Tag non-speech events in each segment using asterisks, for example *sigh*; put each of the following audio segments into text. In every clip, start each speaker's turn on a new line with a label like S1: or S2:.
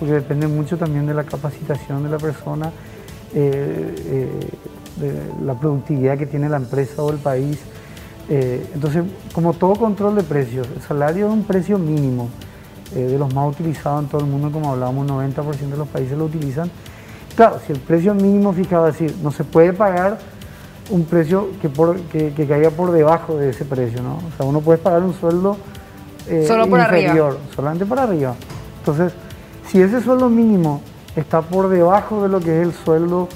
S1: porque depende mucho también de la capacitación de la persona, eh, eh, de la productividad que tiene la empresa o el país. Eh, entonces, como todo control de precios, el salario es un precio mínimo, de los más utilizados en todo el mundo, como hablábamos, 90% de los países lo utilizan. Claro, si el precio mínimo fijado, es decir, no se puede pagar un precio que, por, que, caiga por debajo de ese precio, ¿no? O sea, uno puede pagar un sueldo
S2: Solo por
S1: inferior, solamente por arriba. Entonces, si ese sueldo mínimo está por debajo de lo que es el sueldo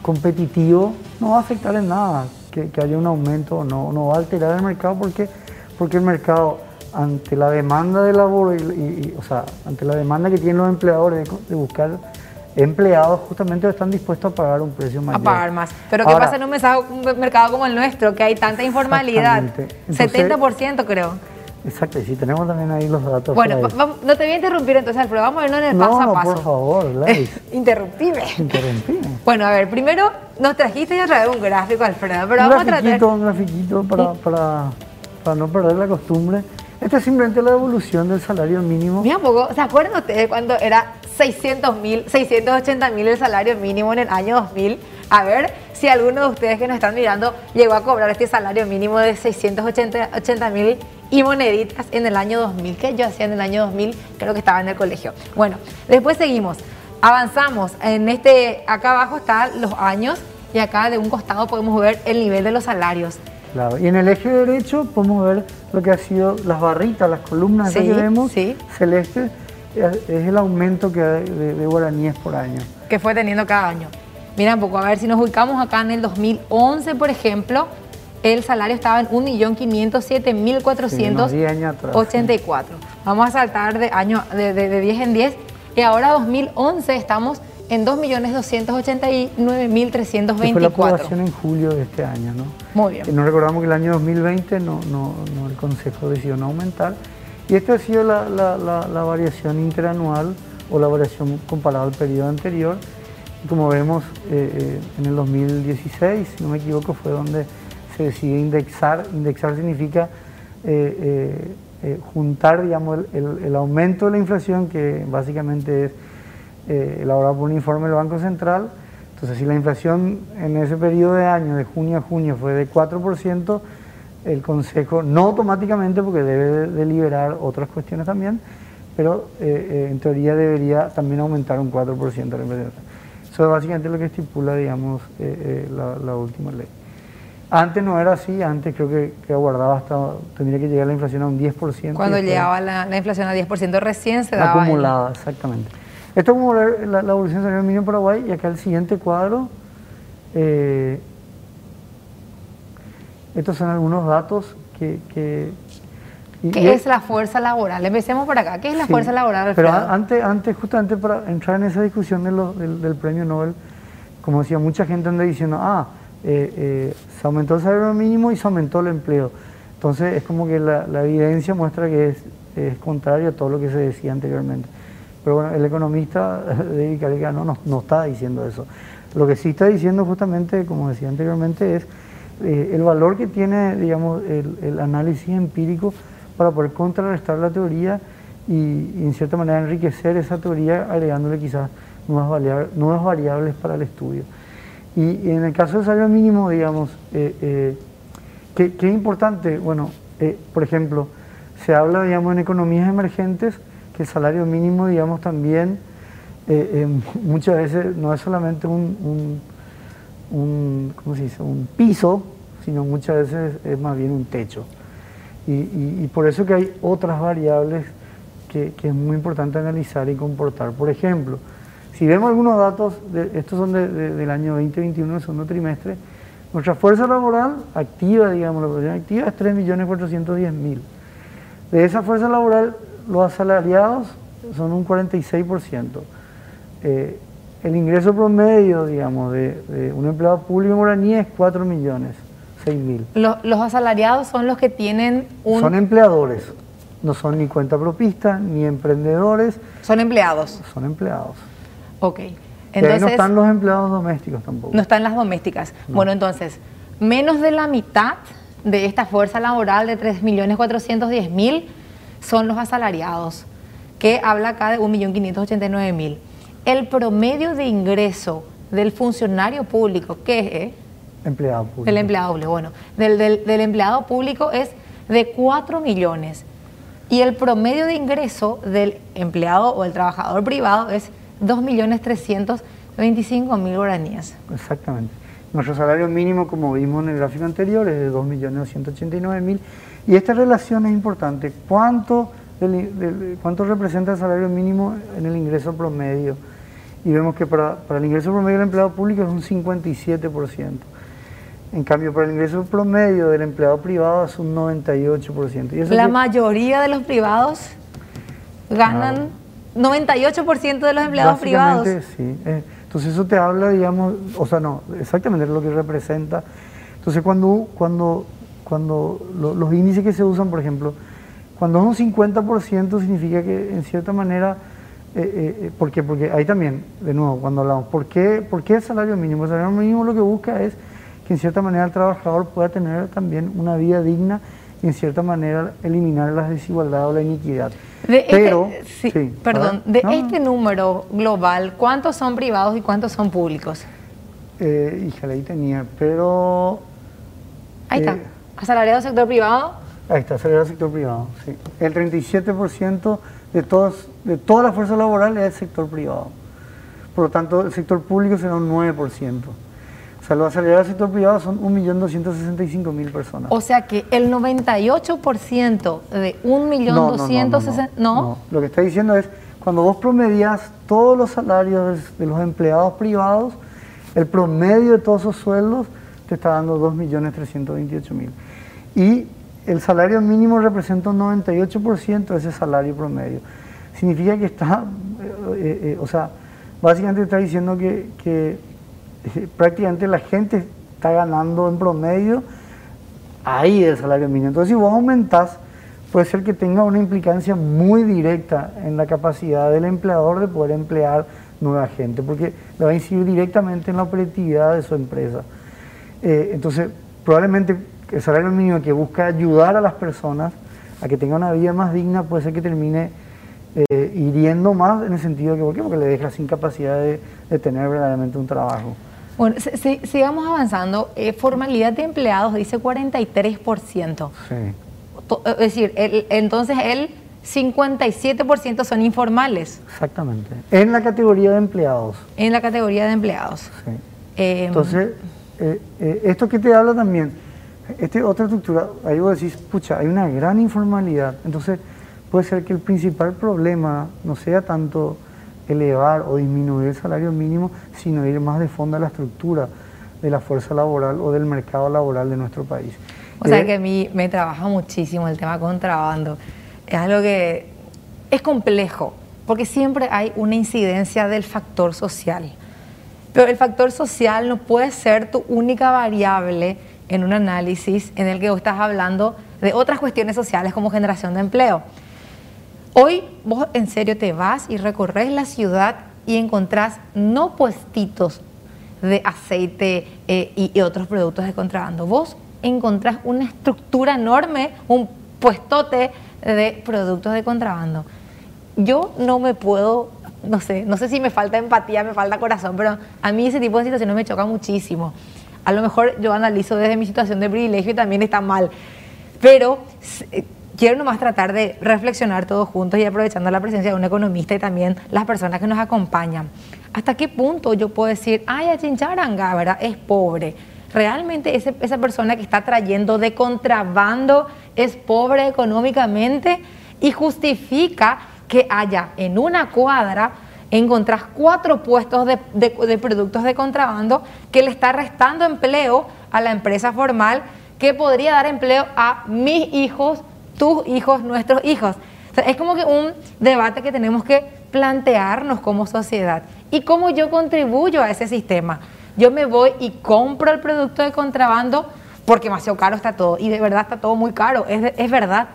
S1: competitivo, no va a afectar en nada que, haya un aumento, no, no va a alterar el mercado porque, porque el mercado ante la demanda de labor, y, o sea, ante la demanda que tienen los empleadores de, buscar empleados, justamente están dispuestos a pagar un precio mayor.
S2: A pagar más. Pero ¿qué pasa en un mercado como el nuestro, que hay tanta informalidad? 70% creo.
S1: Exacto, y si tenemos también ahí los datos.
S2: Bueno, no te voy a interrumpir entonces, Alfredo, vamos a verlo en el paso a paso.
S1: por favor, *laughs*
S2: Interrumpime.
S1: Interrumpime.
S2: Bueno, a ver, primero nos trajiste ya traer un gráfico, Alfredo, pero vamos a tratar...
S1: Un grafiquito para, para, para no perder la costumbre. Esta es simplemente la evolución del salario mínimo.
S2: Mira un poco, ¿se acuerdan ustedes cuando era 600 mil, 680 mil el salario mínimo en el año 2000? A ver si alguno de ustedes que nos están mirando llegó a cobrar este salario mínimo de 680 mil y moneditas en el año 2000, que yo hacía en el año 2000, creo que estaba en el colegio. Bueno, después seguimos, avanzamos, en este, acá abajo están los años y acá de un costado podemos ver el nivel de los salarios.
S1: Claro, y en el eje derecho podemos ver lo que ha sido las barritas, las columnas que vemos, celeste, es el aumento que de, de guaraníes por año.
S2: Que fue teniendo cada año. Mira un poco, a ver si nos ubicamos acá en el 2011, por ejemplo, el salario estaba en 1.507.484. Vamos a saltar de, año, de, de, 10 en 10 y ahora 2011 estamos en 2.289.324.
S1: Fue la aprobación en julio de este año, ¿no?
S2: Muy bien.
S1: Y nos recordamos que el año 2020 no, no, no, el Consejo decidió no aumentar. Y esta ha sido la, la, la, variación interanual o la variación comparada al periodo anterior. Y como vemos, eh, eh, en el 2016, si no me equivoco, fue donde se decide indexar. Indexar significa eh, juntar digamos, el, aumento de la inflación, que básicamente es elaborado por un informe del Banco Central. Entonces, si la inflación en ese periodo de año, de junio a junio, fue de 4%, el Consejo, no automáticamente, porque debe deliberar otras cuestiones también, pero en teoría debería también aumentar un 4% la inflación. Eso es básicamente lo que estipula, digamos, la última ley. Antes no era así, antes creo que, que aguardaba hasta, tendría que llegar la inflación a un 10%.
S2: Cuando llegaba la, inflación a 10% recién se daba.
S1: Acumulada, exactamente. Esto es como la, la, evolución del salario mínimo en Paraguay y acá el siguiente cuadro. Eh, estos son algunos datos que...
S2: que ¿Qué es, la fuerza laboral? Empecemos por acá. ¿Qué es la fuerza laboral?
S1: Pero antes, antes, justamente para entrar en esa discusión del, del premio Nobel, como decía, mucha gente anda diciendo, ah, eh, eh, se aumentó el salario mínimo y se aumentó el empleo. Entonces es como que la, evidencia muestra que es, es, contrario a todo lo que se decía anteriormente. Pero bueno, el economista *laughs* David Carica no, no, está diciendo eso. Lo que sí está diciendo justamente, como decía anteriormente, es eh, el valor que tiene digamos, el, análisis empírico para poder contrarrestar la teoría y, y, en cierta manera enriquecer esa teoría agregándole quizás nuevas variables, nuevas variables para el estudio. Y, en el caso del salario mínimo, digamos, eh, eh, ¿qué, es importante? Bueno, eh, por ejemplo, se habla, digamos, en economías emergentes que el salario mínimo, digamos, también *laughs* muchas veces no es solamente un, un, ¿cómo se dice? un piso, sino muchas veces es más bien un techo. Y, por eso que hay otras variables que, que es muy importante analizar y comportar. Por ejemplo, si vemos algunos datos, estos son del año 2021, el segundo trimestre, nuestra fuerza laboral activa, digamos, la población activa es 3.410.000. De esa fuerza laboral, los asalariados son un 46%. Eh, el ingreso promedio, digamos, de, un empleado público en guaraní es 4 millones, 6 mil.
S2: Los, asalariados son los que tienen un...
S1: Son empleadores, no son ni cuenta propista, ni emprendedores.
S2: Son empleados.
S1: Son empleados.
S2: Ok.
S1: Entonces, no están los empleados domésticos tampoco.
S2: No están las domésticas. Bueno, entonces, menos de la mitad de esta fuerza laboral de 3.410.000 son los asalariados. que habla acá de 1.589.000. El promedio de ingreso del funcionario público, ¿qué es? Eh?
S1: Empleado público.
S2: Del empleado público, bueno, del, del empleado público es de 4 millones. Y el promedio de ingreso del empleado o el trabajador privado es 2.325.000 guaraníes.
S1: Exactamente. Nuestro salario mínimo, como vimos en el gráfico anterior, es de 2.289.000. Y esta relación es importante. ¿Cuánto, ¿Cuánto representa el salario mínimo en el ingreso promedio? Y vemos que para, para el ingreso promedio del empleado público es un 57%. En cambio, para el ingreso promedio del empleado privado es un 98%.
S2: ¿Y la mayoría de los privados ganan 98% de los empleados privados.
S1: Sí. Eh, entonces eso te habla, digamos, o sea, no, exactamente lo que representa. Entonces cuando, cuando, cuando los índices que se usan, por ejemplo, cuando es un 50% significa que en cierta manera, eh, eh, eh, ¿por qué? Porque ahí también, de nuevo, cuando hablamos, ¿por qué, ¿por qué el salario mínimo? El salario mínimo lo que busca es que en cierta manera el trabajador pueda tener también una vida digna y en cierta manera eliminar las desigualdades o la iniquidad.
S2: Este pero, sí, perdón, de este número global, ¿cuántos son privados y cuántos son públicos?
S1: Eh, híjale, ahí tenía, pero...
S2: Ahí está, eh, asalariado sector privado.
S1: Ahí está, asalariado sector privado, sí. El 37% de, todos, de toda la fuerza laboral es el sector privado. Por lo tanto, el sector público será un 9%. O sea, los asalariados del sector privado son 1.265.000 personas.
S2: O sea que el 98% de 1.260.000... No, no,
S1: Lo que está diciendo es, cuando vos promedias todos los salarios de los empleados privados, el promedio de todos esos sueldos te está dando 2.328.000. Y el salario mínimo representa un 98% de ese salario promedio. Significa que está, eh, eh, eh, o sea, básicamente está diciendo que prácticamente la gente está ganando en promedio ahí el salario mínimo. Entonces, si vos aumentás, puede ser que tenga una implicancia muy directa en la capacidad del empleador de poder emplear nueva gente, porque le va a incidir directamente en la operatividad de su empresa. Entonces, probablemente el salario mínimo que busca ayudar a las personas a que tengan una vida más digna puede ser que termine eh, hiriendo más en el sentido de que, ¿por qué? Porque le deja sin capacidad de, de tener verdaderamente un trabajo.
S2: Bueno, sigamos avanzando. Eh, formalidad de empleados dice 43%. Sí. Es decir, entonces el 57% son informales.
S1: Exactamente. En la categoría de empleados.
S2: En la categoría de empleados.
S1: Sí. Em, entonces, eh, esto que te habla también, este, otra estructura, ahí vos decís, pucha, hay una gran informalidad. Entonces, puede ser que el principal problema no sea tanto elevar o disminuir el salario mínimo, sino ir más de fondo a la estructura de la fuerza laboral o del mercado laboral de nuestro país.
S2: O sea eh, que a mí me trabaja muchísimo el tema contrabando. Es algo que es complejo, porque siempre hay una incidencia del factor social. Pero el factor social no puede ser tu única variable en un análisis en el que vos estás hablando de otras cuestiones sociales como generación de empleo. Hoy vos en serio te vas y recorres la ciudad y encontrás no puestitos de aceite eh, y, otros productos de contrabando. Vos encontrás una estructura enorme, un puestote de productos de contrabando. Yo no me puedo, no sé, no sé si me falta empatía, me falta corazón, pero a mí ese tipo de situaciones me choca muchísimo. A lo mejor yo analizo desde mi situación de privilegio y también está mal, pero quiero nomás tratar de reflexionar todos juntos y aprovechando la presencia de un economista y también las personas que nos acompañan. ¿Hasta qué punto yo puedo decir, ay, a Chincharanga, ¿verdad? Es pobre. ¿Realmente esa persona que está trayendo de contrabando es pobre económicamente y justifica que haya en una cuadra encontrás cuatro puestos de, productos de contrabando que le está restando empleo a la empresa formal que podría dar empleo a mis hijos, tus hijos, nuestros hijos. es como que un debate que tenemos que plantearnos como sociedad. ¿Y cómo yo contribuyo a ese sistema? Yo me voy y compro el producto de contrabando porque demasiado caro está todo. Y de verdad está todo muy caro, es, es verdad.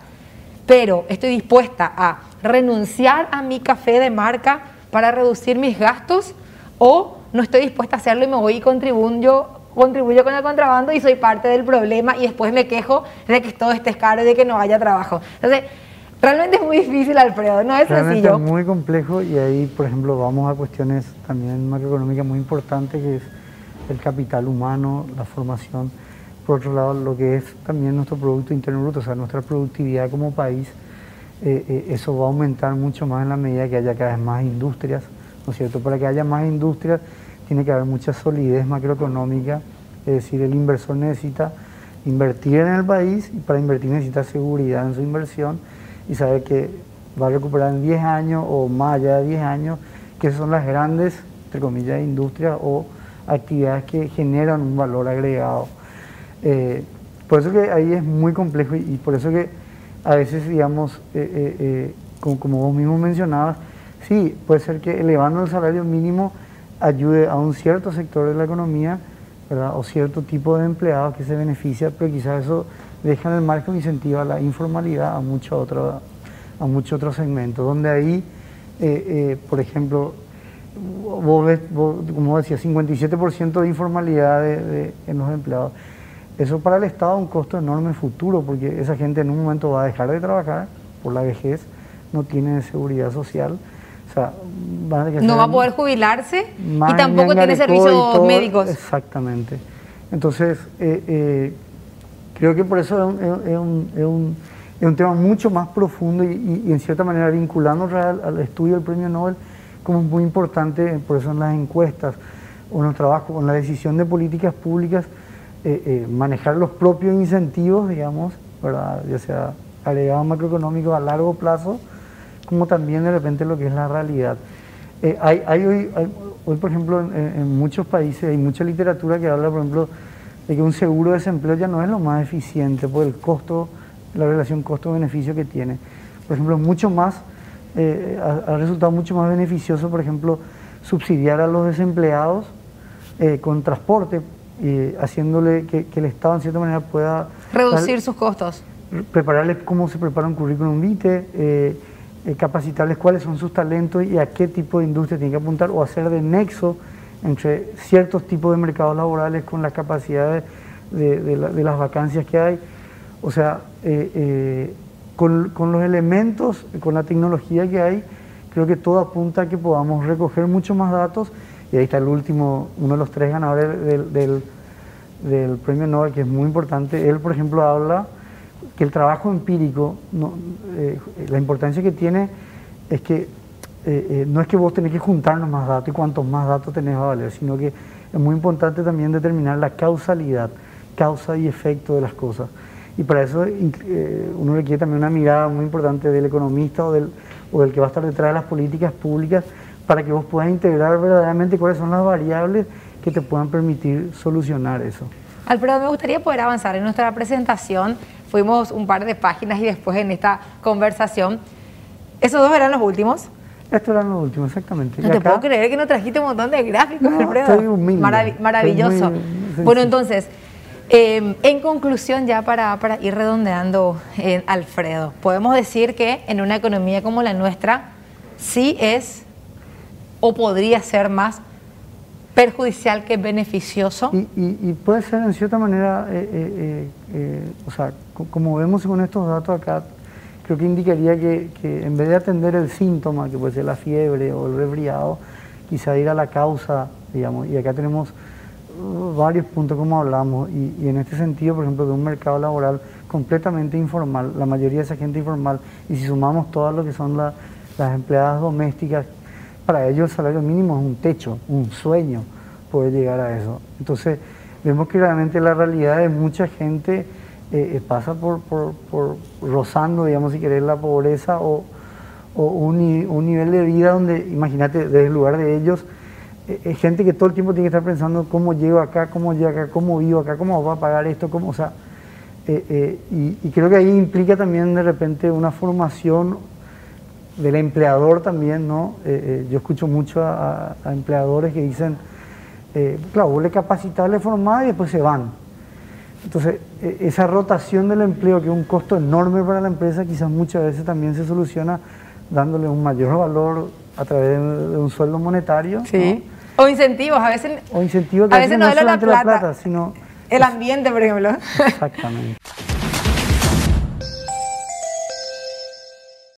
S2: Pero estoy dispuesta a renunciar a mi café de marca para reducir mis gastos o no estoy dispuesta a hacerlo y me voy y contribuyo contribuyo con el contrabando y soy parte del problema y después me quejo de que todo esté caro y de que no haya trabajo. Entonces, Realmente es muy difícil, Alfredo, no es
S1: Realmente
S2: sencillo.
S1: Es muy complejo y ahí, por ejemplo, vamos a cuestiones también macroeconómicas muy importantes, que es el capital humano, la formación. Por otro lado, lo que es también nuestro Producto Interno Bruto, o sea, nuestra productividad como país, eh, eh, eso va a aumentar mucho más en la medida que haya cada vez más industrias, ¿no es cierto? Para que haya más industrias tiene que haber mucha solidez macroeconómica, es decir, el inversor necesita invertir en el país y para invertir necesita seguridad en su inversión y sabe que va a recuperar en 10 años o más allá de 10 años, que son las grandes, entre comillas, industrias o actividades que generan un valor agregado. Eh, por eso que ahí es muy complejo y, por eso que a veces, digamos, eh, eh, como, como, vos mismo mencionabas, sí, puede ser que elevando el salario mínimo ayude a un cierto sector de la economía ¿verdad? o cierto tipo de empleados que se beneficia, pero quizás eso deja en el marco incentiva la informalidad a muchos otros a mucho otro segmentos, donde ahí, por ejemplo, vos ves, como decía, 57% de informalidad en los empleados. Eso para el Estado es un costo enorme futuro, porque esa gente en un momento va a dejar de trabajar por la vejez, no tiene seguridad social. O sea,
S2: no va a poder jubilarse y tampoco tiene servicios médicos.
S1: Exactamente. Entonces, eh, eh, creo que por eso es un, tema mucho más profundo y, en cierta manera vinculando al, al estudio del premio Nobel como muy importante, por eso en las encuestas o en el trabajo, con la decisión de políticas públicas, eh, eh, manejar los propios incentivos, digamos, ¿verdad? ya sea agregado macroeconómico a largo plazo, como también de repente lo que es la realidad. Eh, hay, hoy, hoy, por ejemplo, en, muchos países hay mucha literatura que habla, por ejemplo, de que un seguro de desempleo ya no es lo más eficiente por el costo, la relación costo-beneficio que tiene. Por ejemplo, mucho más ha, resultado mucho más beneficioso, por ejemplo, subsidiar a los desempleados con transporte, y haciéndole que, el Estado en cierta manera pueda...
S2: Reducir sus costos.
S1: Prepararles cómo se prepara un currículum vitae, eh, capacitarles cuáles son sus talentos y a qué tipo de industria tienen que apuntar o hacer de nexo entre ciertos tipos de mercados laborales con las capacidades de, las vacancias que hay. O sea, con, los elementos, con la tecnología que hay, creo que todo apunta a que podamos recoger mucho más datos. Y ahí está el último, uno de los tres ganadores del, del, premio Nobel, que es muy importante. Él, por ejemplo, habla que el trabajo empírico, no, eh, la importancia que tiene es que eh, eh, no es que vos tenés que juntarnos más datos y cuantos más datos tenés a valer, sino que es muy importante también determinar la causalidad, causa y efecto de las cosas. Y para eso uno requiere también una mirada muy importante del economista o del, o del que va a estar detrás de las políticas públicas para que vos puedas integrar verdaderamente cuáles son las variables que te puedan permitir solucionar eso.
S2: Alfredo, me gustaría poder avanzar en nuestra presentación. Fuimos un par de páginas y después en esta conversación. ¿Esos dos eran los últimos?
S1: Estos eran los últimos, exactamente.
S2: No te puedo creer que nos trajiste un montón de gráficos, Alfredo.
S1: Estoy humilde.
S2: maravilloso. bueno, entonces, Em, en conclusión, ya para, ir redondeando, eh, Alfredo, podemos decir que en una economía como la nuestra sí es o podría ser más perjudicial que beneficioso.
S1: Y, puede ser en cierta manera, eh, eh, o sea, como vemos con estos datos acá, creo que indicaría que, en vez de atender el síntoma, que puede ser la fiebre o el resfriado, quizá ir a la causa, digamos, y acá tenemos varios puntos como hablamos y, en este sentido, por ejemplo, de un mercado laboral completamente informal, la mayoría de esa gente informal, y si sumamos todo lo que son las empleadas domésticas, para ellos el salario mínimo es un techo, un sueño poder llegar a eso. Entonces, vemos que realmente la realidad de mucha gente eh, eh, pasa por, por, rozando, digamos, si querés, la pobreza o, un, un nivel de vida donde, imagínate, desde el lugar de ellos, eh, eh, gente que todo el tiempo tiene que estar pensando cómo llego acá, cómo llego acá, cómo vivo acá, cómo va a pagar esto, cómo, o sea, y, creo que ahí implica también de repente una formación del empleador también, ¿no? yo escucho mucho a, empleadores que dicen, claro, vos le capacitas, le formás y después se van. Entonces, esa rotación del empleo, que es un costo enorme para la empresa, quizás muchas veces también se soluciona dándole un mayor valor a través de un sueldo monetario.
S2: Sí. O incentivos, a veces.
S1: O incentivos que
S2: a veces no, es
S1: la
S2: plata,
S1: sino.
S2: El ambiente, por ejemplo.
S1: Exactamente. *laughs*